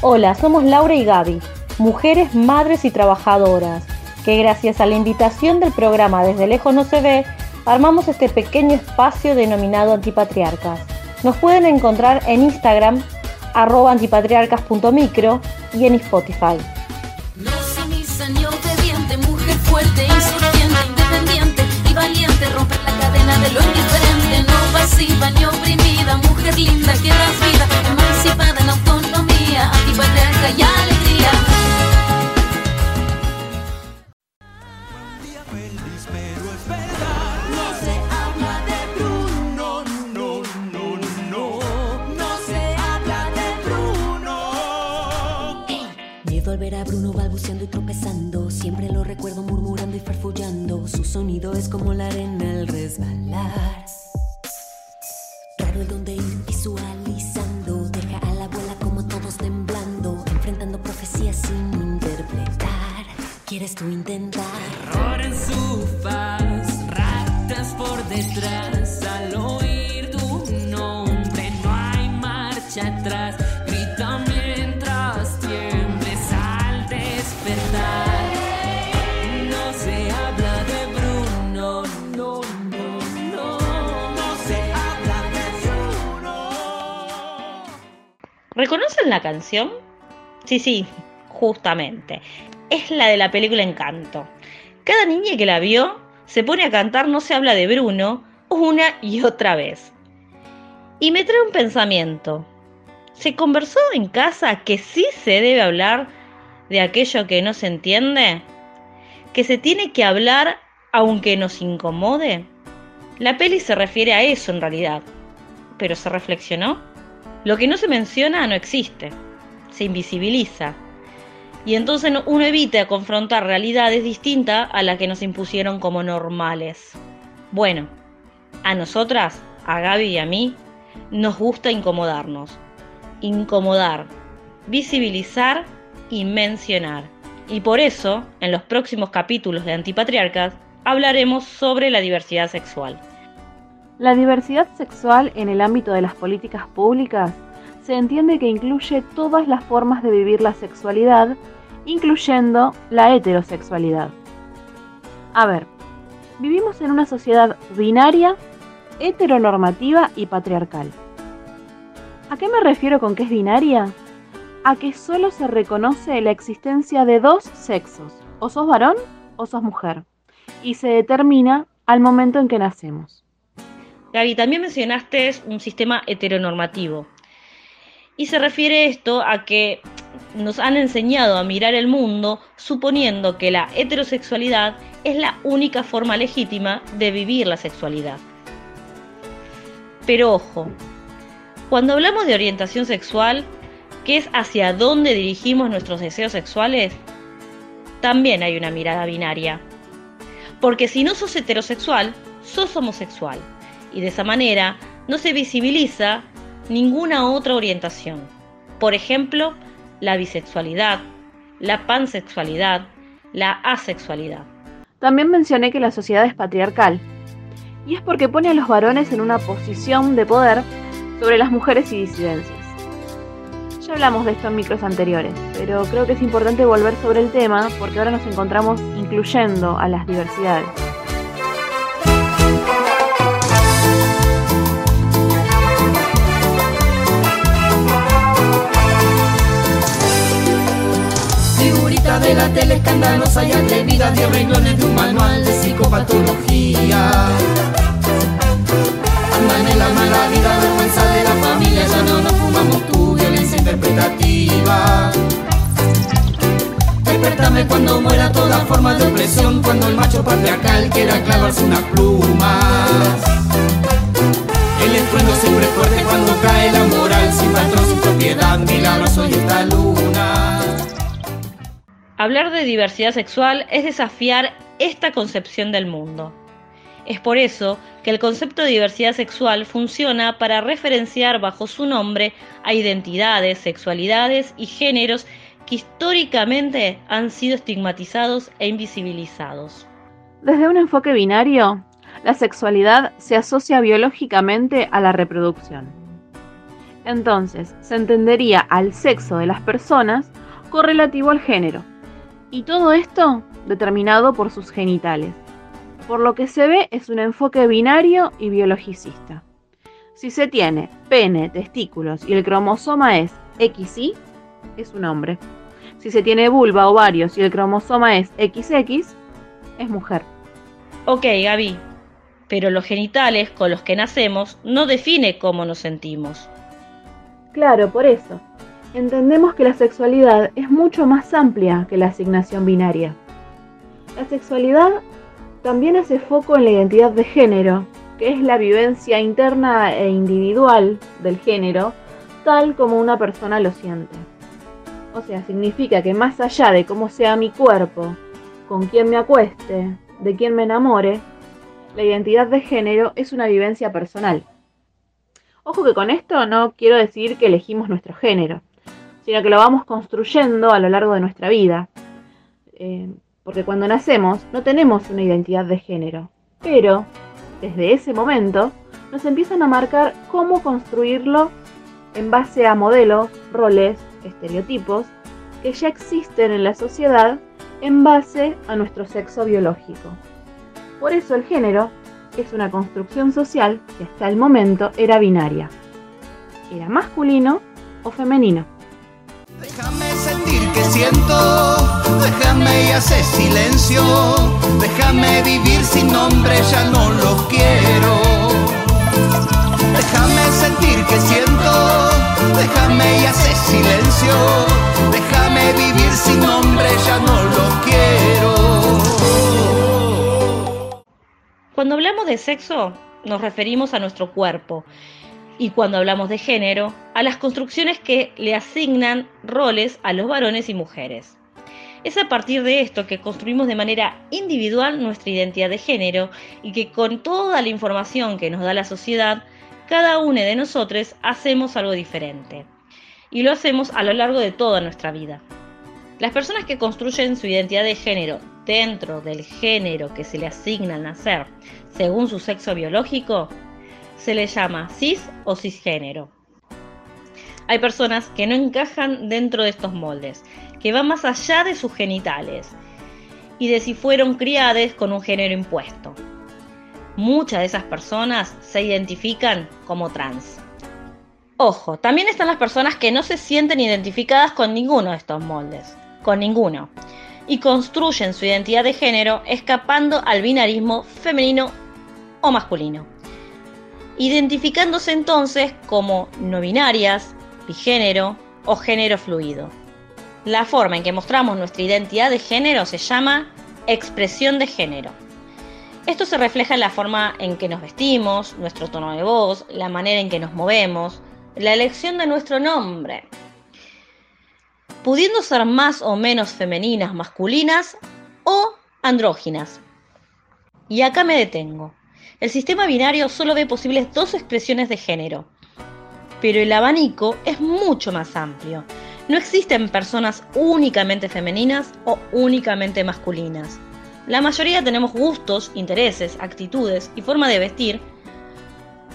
Hola, somos Laura y Gaby, mujeres, madres y trabajadoras, que gracias a la invitación del programa Desde Lejos No Se Ve, armamos este pequeño espacio denominado Antipatriarcas. Nos pueden encontrar en Instagram, arroba antipatriarcas.micro y en Spotify. Su sonido es como la arena al resbalar. Raro el donde ir visualizando. Deja a la abuela como todos temblando. Enfrentando profecías sin interpretar. ¿Quieres tú intentar? ¿Reconocen la canción? Sí, sí, justamente. Es la de la película Encanto. Cada niña que la vio se pone a cantar No se habla de Bruno una y otra vez. Y me trae un pensamiento. ¿Se conversó en casa que sí se debe hablar de aquello que no se entiende? ¿Que se tiene que hablar aunque nos incomode? La peli se refiere a eso en realidad. ¿Pero se reflexionó? Lo que no se menciona no existe. Se invisibiliza. Y entonces no- uno evita confrontar realidades distintas a las que nos impusieron como normales. Bueno, a nosotras, a Gaby y a mí, nos gusta incomodarnos. Incomodar, visibilizar y mencionar. Y por eso, en los próximos capítulos de Antipatriarcas, hablaremos sobre la diversidad sexual. La diversidad sexual en el ámbito de las políticas públicas se entiende que incluye todas las formas de vivir la sexualidad, incluyendo la heterosexualidad. A ver, vivimos en una sociedad binaria, heteronormativa y patriarcal. ¿A qué me refiero con que es binaria? A que solo se reconoce la existencia de dos sexos, o sos varón o sos mujer, y se determina al momento en que nacemos. Gaby, también mencionaste un sistema heteronormativo. Y se refiere esto a que nos han enseñado a mirar el mundo suponiendo que la heterosexualidad es la única forma legítima de vivir la sexualidad. Pero ojo, cuando hablamos de orientación sexual, que es hacia dónde dirigimos nuestros deseos sexuales, también hay una mirada binaria. Porque si no sos heterosexual, sos homosexual. Y de esa manera no se visibiliza ninguna otra orientación. Por ejemplo, la bisexualidad, la pansexualidad, la asexualidad. También mencioné que la sociedad es patriarcal. Y es porque pone a los varones en una posición de poder sobre las mujeres y disidencias. Ya hablamos de esto en micros anteriores, pero creo que es importante volver sobre el tema porque ahora nos encontramos incluyendo a las diversidades. De la tele escandalosa y atrevida de renglones de un manual de psicopatología. Andan en la mala vida, vergüenza de la familia, ya no nos fumamos tu violencia interpretativa. Despertame cuando muera toda forma de opresión, cuando el macho patriarcal quiera clavarse unas plumas. El estruendo siempre fuerte cuando cae la moral, sin patrón, sin propiedad, milagroso y esta luna. Hablar de diversidad sexual es desafiar esta concepción del mundo. Es por eso que el concepto de diversidad sexual funciona para referenciar bajo su nombre a identidades, sexualidades y géneros que históricamente han sido estigmatizados e invisibilizados. Desde un enfoque binario, la sexualidad se asocia biológicamente a la reproducción. Entonces, se entendería al sexo de las personas correlativo al género. Y todo esto determinado por sus genitales. Por lo que se ve es un enfoque binario y biologicista. Si se tiene pene, testículos y el cromosoma es XY, es un hombre. Si se tiene vulva, ovarios y el cromosoma es XX, es mujer. Ok, Gaby, pero los genitales con los que nacemos no define cómo nos sentimos. Claro, por eso. Entendemos que la sexualidad es mucho más amplia que la asignación binaria. La sexualidad también hace foco en la identidad de género, que es la vivencia interna e individual del género, tal como una persona lo siente. O sea, significa que más allá de cómo sea mi cuerpo, con quién me acueste, de quién me enamore, la identidad de género es una vivencia personal. Ojo que con esto no quiero decir que elegimos nuestro género, sino que lo vamos construyendo a lo largo de nuestra vida. Eh, porque cuando nacemos no tenemos una identidad de género, pero desde ese momento nos empiezan a marcar cómo construirlo en base a modelos, roles, estereotipos que ya existen en la sociedad en base a nuestro sexo biológico. Por eso el género es una construcción social que hasta el momento era binaria. Era masculino o femenino. Que siento, déjame y hacer silencio, déjame vivir sin nombre, ya no lo quiero. Déjame sentir que siento, déjame y hacer silencio, déjame vivir sin nombre, ya no lo quiero. Cuando hablamos de sexo, nos referimos a nuestro cuerpo. Y cuando hablamos de género, a las construcciones que le asignan roles a los varones y mujeres. Es a partir de esto que construimos de manera individual nuestra identidad de género y que con toda la información que nos da la sociedad, cada uno de nosotros hacemos algo diferente. Y lo hacemos a lo largo de toda nuestra vida. Las personas que construyen su identidad de género dentro del género que se le asigna al nacer según su sexo biológico se le llama cis o cisgénero. Hay personas que no encajan dentro de estos moldes, que van más allá de sus genitales y de si fueron criadas con un género impuesto. Muchas de esas personas se identifican como trans. Ojo, también están las personas que no se sienten identificadas con ninguno de estos moldes con ninguno, y construyen su identidad de género escapando al binarismo femenino o masculino, identificándose entonces como no binarias, bigénero o género fluido. La forma en que mostramos nuestra identidad de género se llama expresión de género. Esto se refleja en la forma en que nos vestimos, nuestro tono de voz, la manera en que nos movemos, la elección de nuestro nombre, pudiendo ser más o menos femeninas, masculinas o andróginas. Y acá me detengo. El sistema binario solo ve posibles dos expresiones de género, pero el abanico es mucho más amplio. No existen personas únicamente femeninas o únicamente masculinas. La mayoría tenemos gustos, intereses, actitudes y forma de vestir,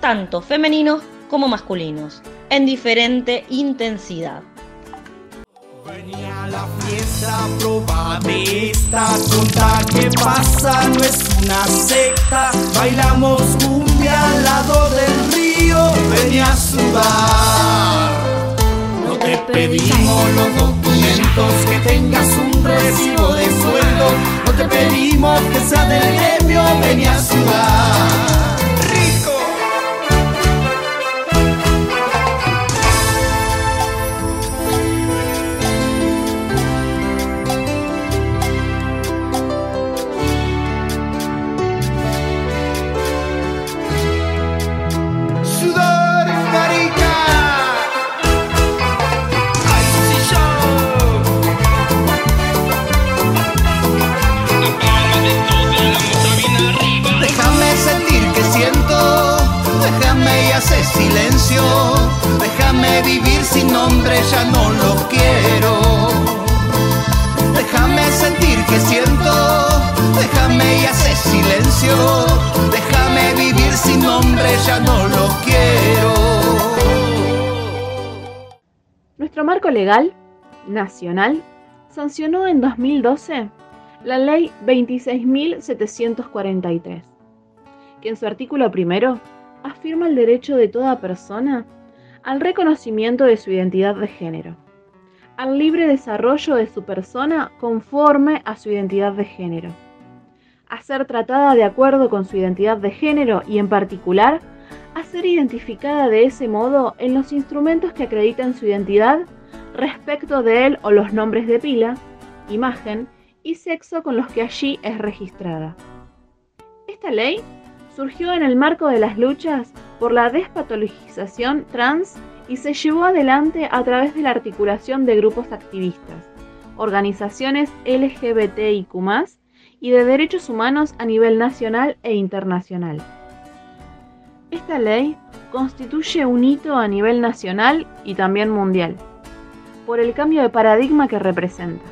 tanto femeninos como masculinos, en diferente intensidad. Venía la fiesta, proba de esta tonta que pasa, no es una secta. Bailamos cumbia al lado del río, venía a sudar. No te pedimos los documentos, que tengas un recibo de sueldo. No te pedimos que sea del gremio, venía a sudar. Sin nombre, ya no lo quiero. Déjame sentir que siento, déjame y hace silencio. Déjame vivir sin nombre, ya no lo quiero. Nuestro marco legal nacional sancionó en 2012 la Ley 26.743, que en su artículo primero afirma el derecho de toda persona al reconocimiento de su identidad de género, al libre desarrollo de su persona conforme a su identidad de género, a ser tratada de acuerdo con su identidad de género y en particular a ser identificada de ese modo en los instrumentos que acreditan su identidad respecto de él o los nombres de pila, imagen y sexo con los que allí es registrada. Esta ley surgió en el marco de las luchas por la despatologización trans y se llevó adelante a través de la articulación de grupos activistas, organizaciones LGBTIQ y de derechos humanos a nivel nacional e internacional. Esta ley constituye un hito a nivel nacional y también mundial, por el cambio de paradigma que representa.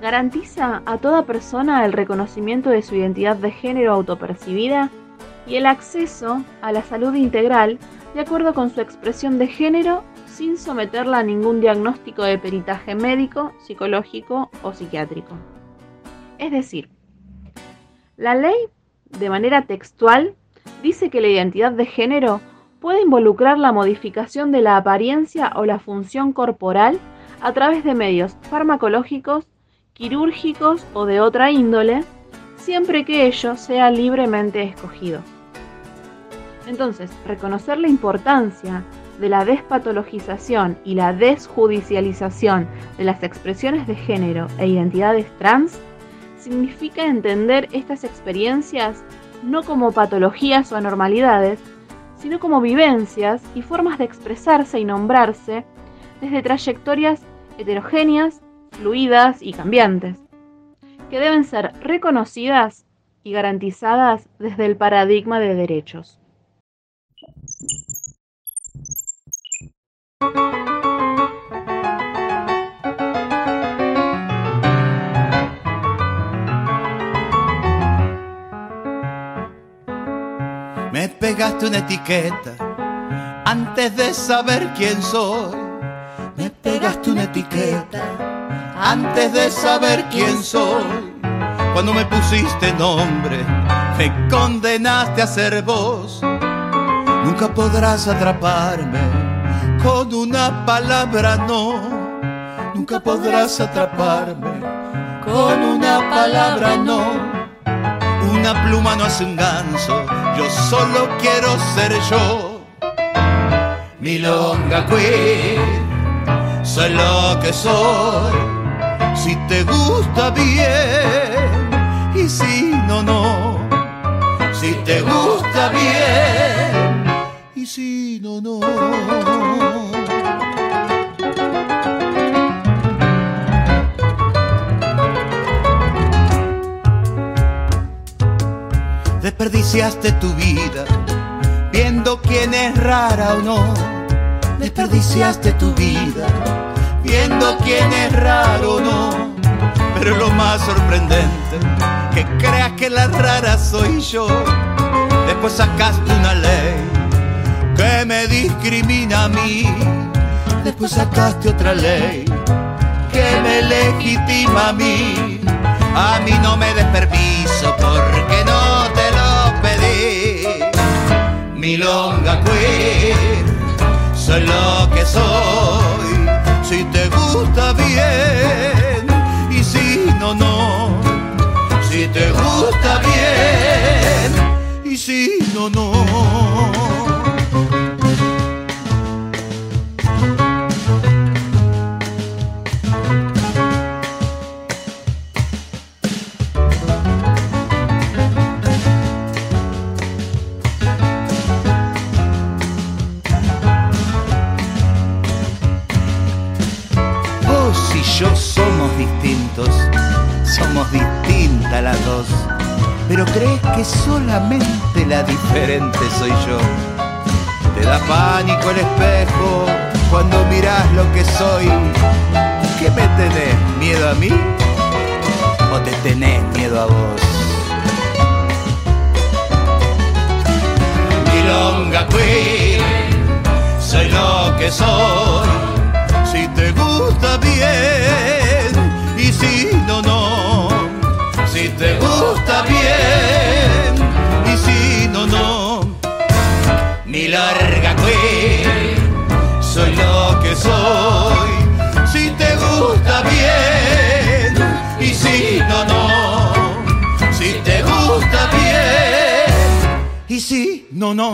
Garantiza a toda persona el reconocimiento de su identidad de género autopercibida y el acceso a la salud integral de acuerdo con su expresión de género sin someterla a ningún diagnóstico de peritaje médico, psicológico o psiquiátrico. Es decir, la ley, de manera textual, dice que la identidad de género puede involucrar la modificación de la apariencia o la función corporal a través de medios farmacológicos, quirúrgicos o de otra índole, siempre que ello sea libremente escogido. Entonces, reconocer la importancia de la despatologización y la desjudicialización de las expresiones de género e identidades trans significa entender estas experiencias no como patologías o anormalidades, sino como vivencias y formas de expresarse y nombrarse desde trayectorias heterogéneas, fluidas y cambiantes, que deben ser reconocidas y garantizadas desde el paradigma de derechos. Me pegaste una etiqueta antes de saber quién soy. Me pegaste una etiqueta antes de saber quién soy. Cuando me pusiste nombre, me condenaste a ser vos. Nunca podrás atraparme con una palabra no. Nunca podrás atraparme con una palabra no. Una pluma no hace un ganso, yo solo quiero ser yo. Milonga queen, soy lo que soy. Si te gusta bien y si no, no. Si te gusta bien y si no, no. Desperdiciaste tu vida viendo quién es rara o no. Desperdiciaste tu vida viendo quién es raro o no. Pero lo más sorprendente, que creas que la rara soy yo. Después sacaste una ley que me discrimina a mí. Después sacaste otra ley que me legitima a mí. A mí no me des permiso porque no te lo pedí. Milonga queer, soy lo que soy. Si te gusta bien y si no, no. Si te gusta bien y si no, no. solamente la diferente soy yo. Te da pánico el espejo cuando miras lo que soy. ¿Qué me tenés? ¿Miedo a mí? ¿O te tenés miedo a vos? Milonga queer, soy lo que soy. Si te gusta bien y si no, no. Si te gusta bien sí, no, no.